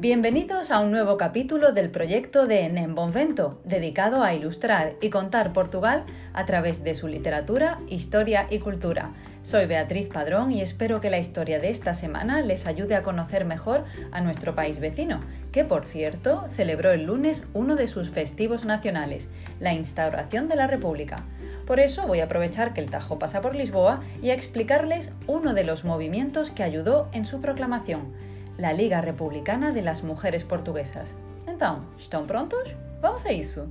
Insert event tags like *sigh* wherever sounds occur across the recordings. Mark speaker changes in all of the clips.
Speaker 1: Bienvenidos a un nuevo capítulo del proyecto de Nembonvento, dedicado a ilustrar y contar Portugal a través de su literatura, historia y cultura. Soy Beatriz Padrón y espero que la historia de esta semana les ayude a conocer mejor a nuestro país vecino, que por cierto celebró el lunes uno de sus festivos nacionales, la instauración de la República. Por eso voy a aprovechar que el Tajo pasa por Lisboa y a explicarles uno de los movimientos que ayudó en su proclamación la Liga Republicana de las Mujeres Portuguesas. Então, estão prontos? Vamos a isso!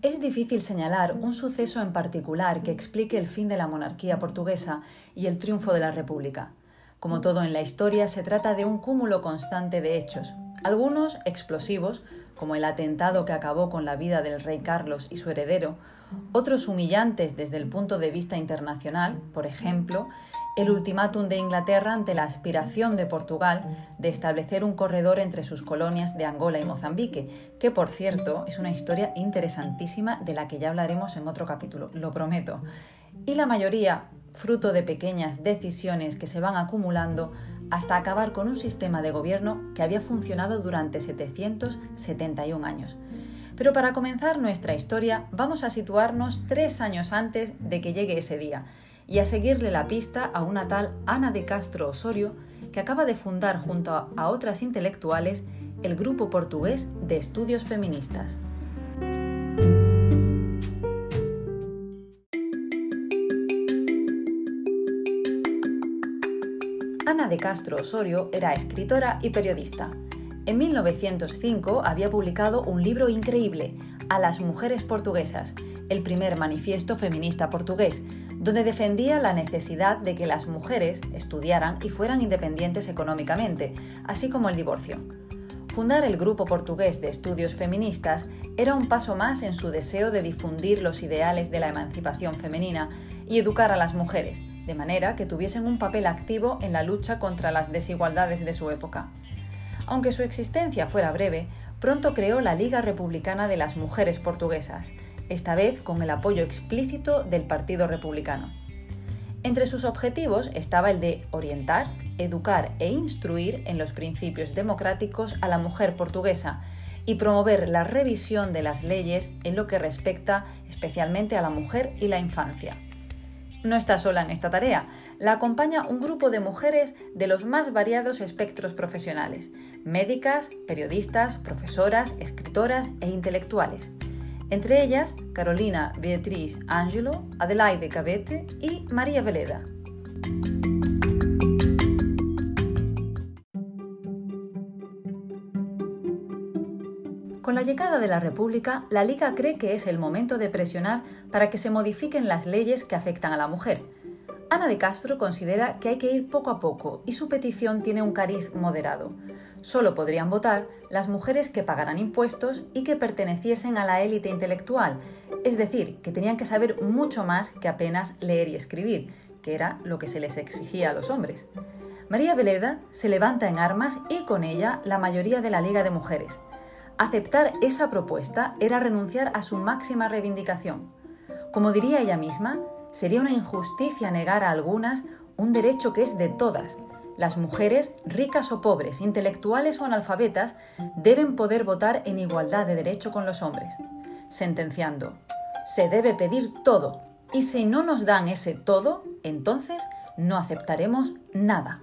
Speaker 1: Es difícil señalar un suceso en particular que explique el fin de la monarquía portuguesa y el triunfo de la República. Como todo en la historia, se trata de un cúmulo constante de hechos, algunos explosivos, como el atentado que acabó con la vida del rey Carlos y su heredero, otros humillantes desde el punto de vista internacional, por ejemplo, el ultimátum de Inglaterra ante la aspiración de Portugal de establecer un corredor entre sus colonias de Angola y Mozambique, que por cierto es una historia interesantísima de la que ya hablaremos en otro capítulo, lo prometo. Y la mayoría, fruto de pequeñas decisiones que se van acumulando hasta acabar con un sistema de gobierno que había funcionado durante 771 años. Pero para comenzar nuestra historia vamos a situarnos tres años antes de que llegue ese día y a seguirle la pista a una tal Ana de Castro Osorio que acaba de fundar junto a otras intelectuales el grupo portugués de estudios feministas. Castro Osorio era escritora y periodista. En 1905 había publicado un libro increíble, A las mujeres portuguesas, el primer manifiesto feminista portugués, donde defendía la necesidad de que las mujeres estudiaran y fueran independientes económicamente, así como el divorcio. Fundar el Grupo Portugués de Estudios Feministas era un paso más en su deseo de difundir los ideales de la emancipación femenina y educar a las mujeres, de manera que tuviesen un papel activo en la lucha contra las desigualdades de su época. Aunque su existencia fuera breve, pronto creó la Liga Republicana de las Mujeres Portuguesas, esta vez con el apoyo explícito del Partido Republicano. Entre sus objetivos estaba el de orientar, educar e instruir en los principios democráticos a la mujer portuguesa y promover la revisión de las leyes en lo que respecta especialmente a la mujer y la infancia. No está sola en esta tarea, la acompaña un grupo de mujeres de los más variados espectros profesionales, médicas, periodistas, profesoras, escritoras e intelectuales. Entre ellas, Carolina Beatriz Angelo, Adelaide Cabete y María Veleda. La llegada de la República, la Liga cree que es el momento de presionar para que se modifiquen las leyes que afectan a la mujer. Ana de Castro considera que hay que ir poco a poco y su petición tiene un cariz moderado. Solo podrían votar las mujeres que pagaran impuestos y que perteneciesen a la élite intelectual, es decir, que tenían que saber mucho más que apenas leer y escribir, que era lo que se les exigía a los hombres. María Veleda se levanta en armas y con ella la mayoría de la Liga de Mujeres. Aceptar esa propuesta era renunciar a su máxima reivindicación. Como diría ella misma, sería una injusticia negar a algunas un derecho que es de todas. Las mujeres, ricas o pobres, intelectuales o analfabetas, deben poder votar en igualdad de derecho con los hombres. Sentenciando, se debe pedir todo, y si no nos dan ese todo, entonces no aceptaremos nada.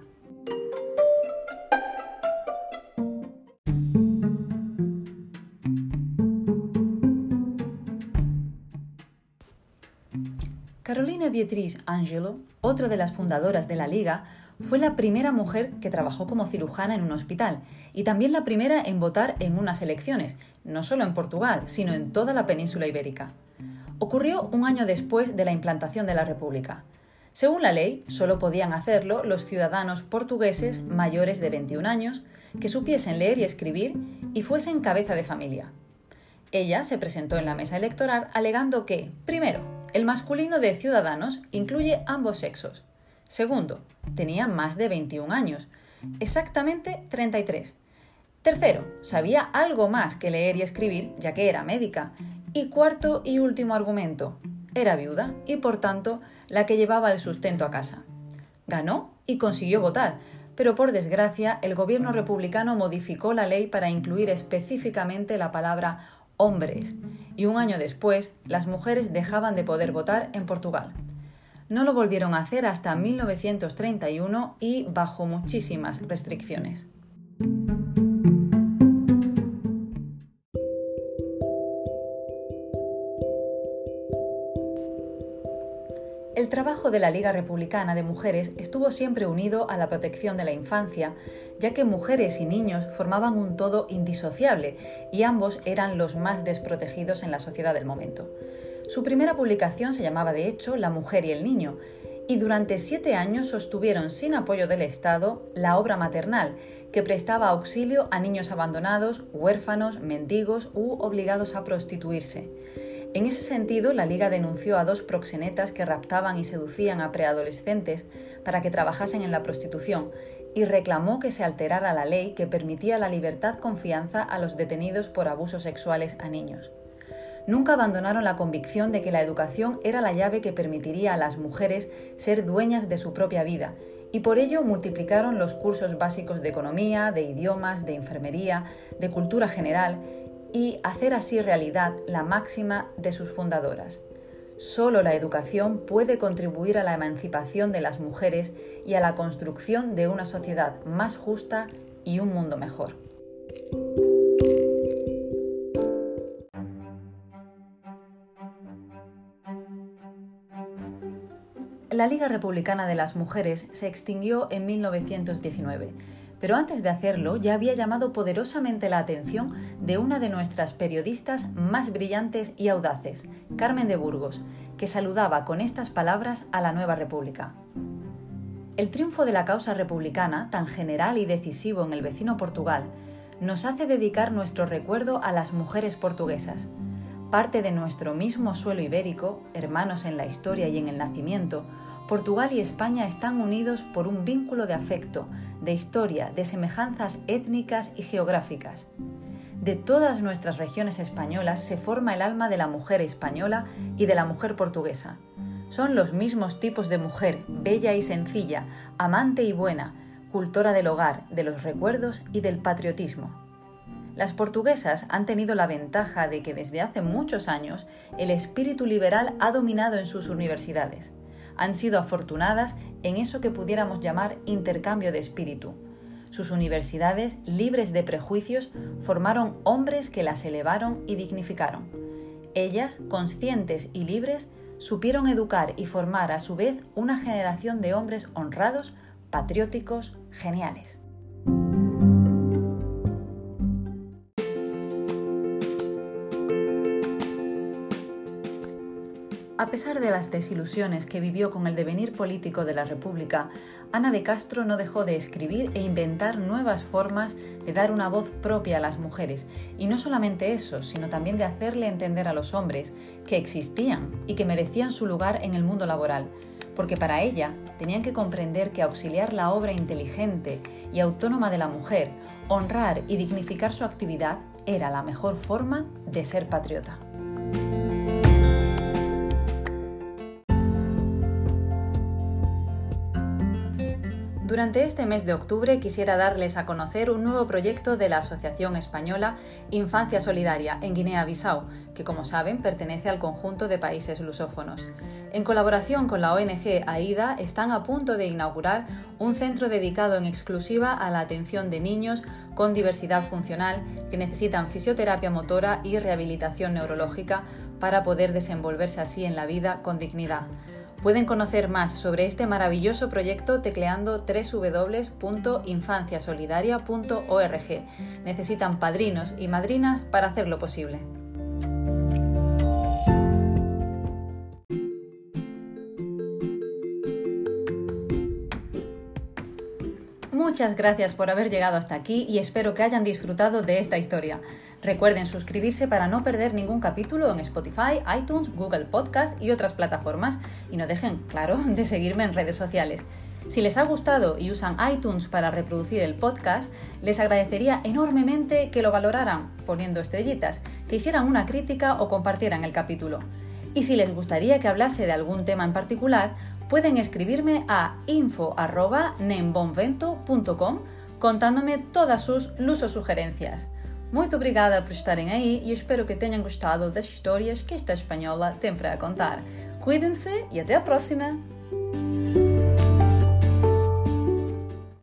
Speaker 1: Carolina Beatriz Angelo, otra de las fundadoras de la Liga, fue la primera mujer que trabajó como cirujana en un hospital y también la primera en votar en unas elecciones, no solo en Portugal, sino en toda la península ibérica. Ocurrió un año después de la implantación de la República. Según la ley, solo podían hacerlo los ciudadanos portugueses mayores de 21 años que supiesen leer y escribir y fuesen cabeza de familia. Ella se presentó en la mesa electoral alegando que, primero, el masculino de Ciudadanos incluye ambos sexos. Segundo, tenía más de 21 años, exactamente 33. Tercero, sabía algo más que leer y escribir, ya que era médica. Y cuarto y último argumento, era viuda y por tanto la que llevaba el sustento a casa. Ganó y consiguió votar, pero por desgracia el gobierno republicano modificó la ley para incluir específicamente la palabra hombres y un año después las mujeres dejaban de poder votar en Portugal. No lo volvieron a hacer hasta 1931 y bajo muchísimas restricciones. El trabajo de la Liga Republicana de Mujeres estuvo siempre unido a la protección de la infancia, ya que mujeres y niños formaban un todo indisociable y ambos eran los más desprotegidos en la sociedad del momento. Su primera publicación se llamaba de hecho La mujer y el niño, y durante siete años sostuvieron sin apoyo del Estado la obra maternal, que prestaba auxilio a niños abandonados, huérfanos, mendigos u obligados a prostituirse. En ese sentido, la Liga denunció a dos proxenetas que raptaban y seducían a preadolescentes para que trabajasen en la prostitución y reclamó que se alterara la ley que permitía la libertad confianza a los detenidos por abusos sexuales a niños. Nunca abandonaron la convicción de que la educación era la llave que permitiría a las mujeres ser dueñas de su propia vida y por ello multiplicaron los cursos básicos de economía, de idiomas, de enfermería, de cultura general y hacer así realidad la máxima de sus fundadoras. Solo la educación puede contribuir a la emancipación de las mujeres y a la construcción de una sociedad más justa y un mundo mejor. La Liga Republicana de las Mujeres se extinguió en 1919 pero antes de hacerlo ya había llamado poderosamente la atención de una de nuestras periodistas más brillantes y audaces, Carmen de Burgos, que saludaba con estas palabras a la nueva República. El triunfo de la causa republicana, tan general y decisivo en el vecino Portugal, nos hace dedicar nuestro recuerdo a las mujeres portuguesas. Parte de nuestro mismo suelo ibérico, hermanos en la historia y en el nacimiento, Portugal y España están unidos por un vínculo de afecto, de historia, de semejanzas étnicas y geográficas. De todas nuestras regiones españolas se forma el alma de la mujer española y de la mujer portuguesa. Son los mismos tipos de mujer, bella y sencilla, amante y buena, cultora del hogar, de los recuerdos y del patriotismo. Las portuguesas han tenido la ventaja de que desde hace muchos años el espíritu liberal ha dominado en sus universidades han sido afortunadas en eso que pudiéramos llamar intercambio de espíritu. Sus universidades, libres de prejuicios, formaron hombres que las elevaron y dignificaron. Ellas, conscientes y libres, supieron educar y formar a su vez una generación de hombres honrados, patrióticos, geniales. A pesar de las desilusiones que vivió con el devenir político de la República, Ana de Castro no dejó de escribir e inventar nuevas formas de dar una voz propia a las mujeres, y no solamente eso, sino también de hacerle entender a los hombres que existían y que merecían su lugar en el mundo laboral, porque para ella tenían que comprender que auxiliar la obra inteligente y autónoma de la mujer, honrar y dignificar su actividad era la mejor forma de ser patriota. Durante este mes de octubre quisiera darles a conocer un nuevo proyecto de la Asociación Española Infancia Solidaria en Guinea-Bissau, que como saben pertenece al conjunto de países lusófonos. En colaboración con la ONG AIDA están a punto de inaugurar un centro dedicado en exclusiva a la atención de niños con diversidad funcional que necesitan fisioterapia motora y rehabilitación neurológica para poder desenvolverse así en la vida con dignidad. Pueden conocer más sobre este maravilloso proyecto tecleando www.infanciasolidaria.org. Necesitan padrinos y madrinas para hacerlo posible. Muchas gracias por haber llegado hasta aquí y espero que hayan disfrutado de esta historia. Recuerden suscribirse para no perder ningún capítulo en Spotify, iTunes, Google Podcast y otras plataformas y no dejen, claro, *laughs* de seguirme en redes sociales. Si les ha gustado y usan iTunes para reproducir el podcast, les agradecería enormemente que lo valoraran poniendo estrellitas, que hicieran una crítica o compartieran el capítulo. Y si les gustaría que hablase de algún tema en particular, pueden escribirme a info.nembonvento.com contándome todas sus lusos sugerencias. Muito obrigada por estarem aí e espero que tenham gostado das histórias que esta espanhola tem para contar. Cuidem-se e até a próxima!